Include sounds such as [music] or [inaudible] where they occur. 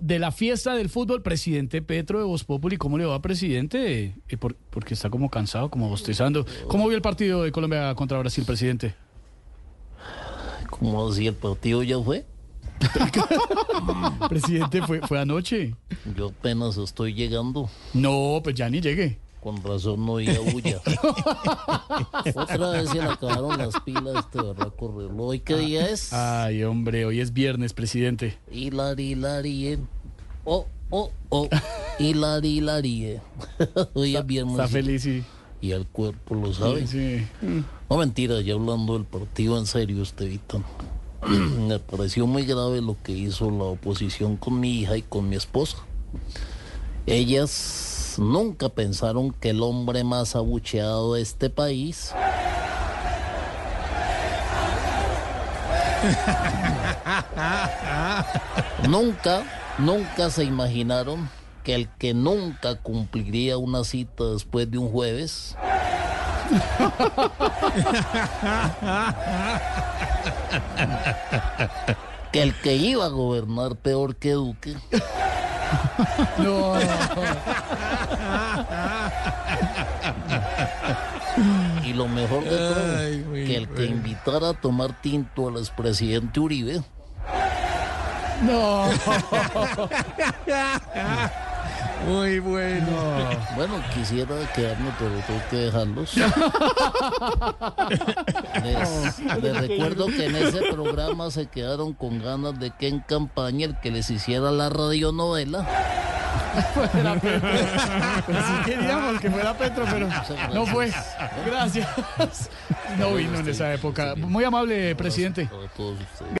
de la fiesta del fútbol, presidente Petro de Voz Populi. ¿Cómo le va, presidente? Eh, por- porque está como cansado, como bostezando. ¿Cómo vio el partido de Colombia contra Brasil, presidente? ¿Cómo así el partido ya fue? [laughs] Presidente, fue, fue anoche. Yo apenas estoy llegando. No, pues ya ni llegué. Con razón no oía bulla. [laughs] Otra vez se le acabaron las pilas este berraco reloj. ¿Hoy qué día es? Ay, hombre, hoy es viernes, presidente. Hilari, hilari, eh. Oh, oh, oh. Hilari, hilari, eh. [laughs] Hoy es viernes. Está feliz y... Y el cuerpo lo sabe. Sí. No mentira, ya hablando del partido en serio, Estevita. [clears throat] Me pareció muy grave lo que hizo la oposición con mi hija y con mi esposa. Ellas nunca pensaron que el hombre más abucheado de este país [laughs] nunca, nunca se imaginaron que el que nunca cumpliría una cita después de un jueves [laughs] que el que iba a gobernar peor que Duque No, y lo mejor de todo Ay, que el que invitara a tomar tinto al expresidente Uribe. No. [laughs] Muy bueno. bueno quisiera quedarme pero tengo que dejarlos [laughs] les, les recuerdo que en ese programa se quedaron con ganas de que en campaña el que les hiciera la radionovela. Pues sí queríamos que fuera Petro, pero no fue. Gracias. No vino en esa época. Muy amable, presidente.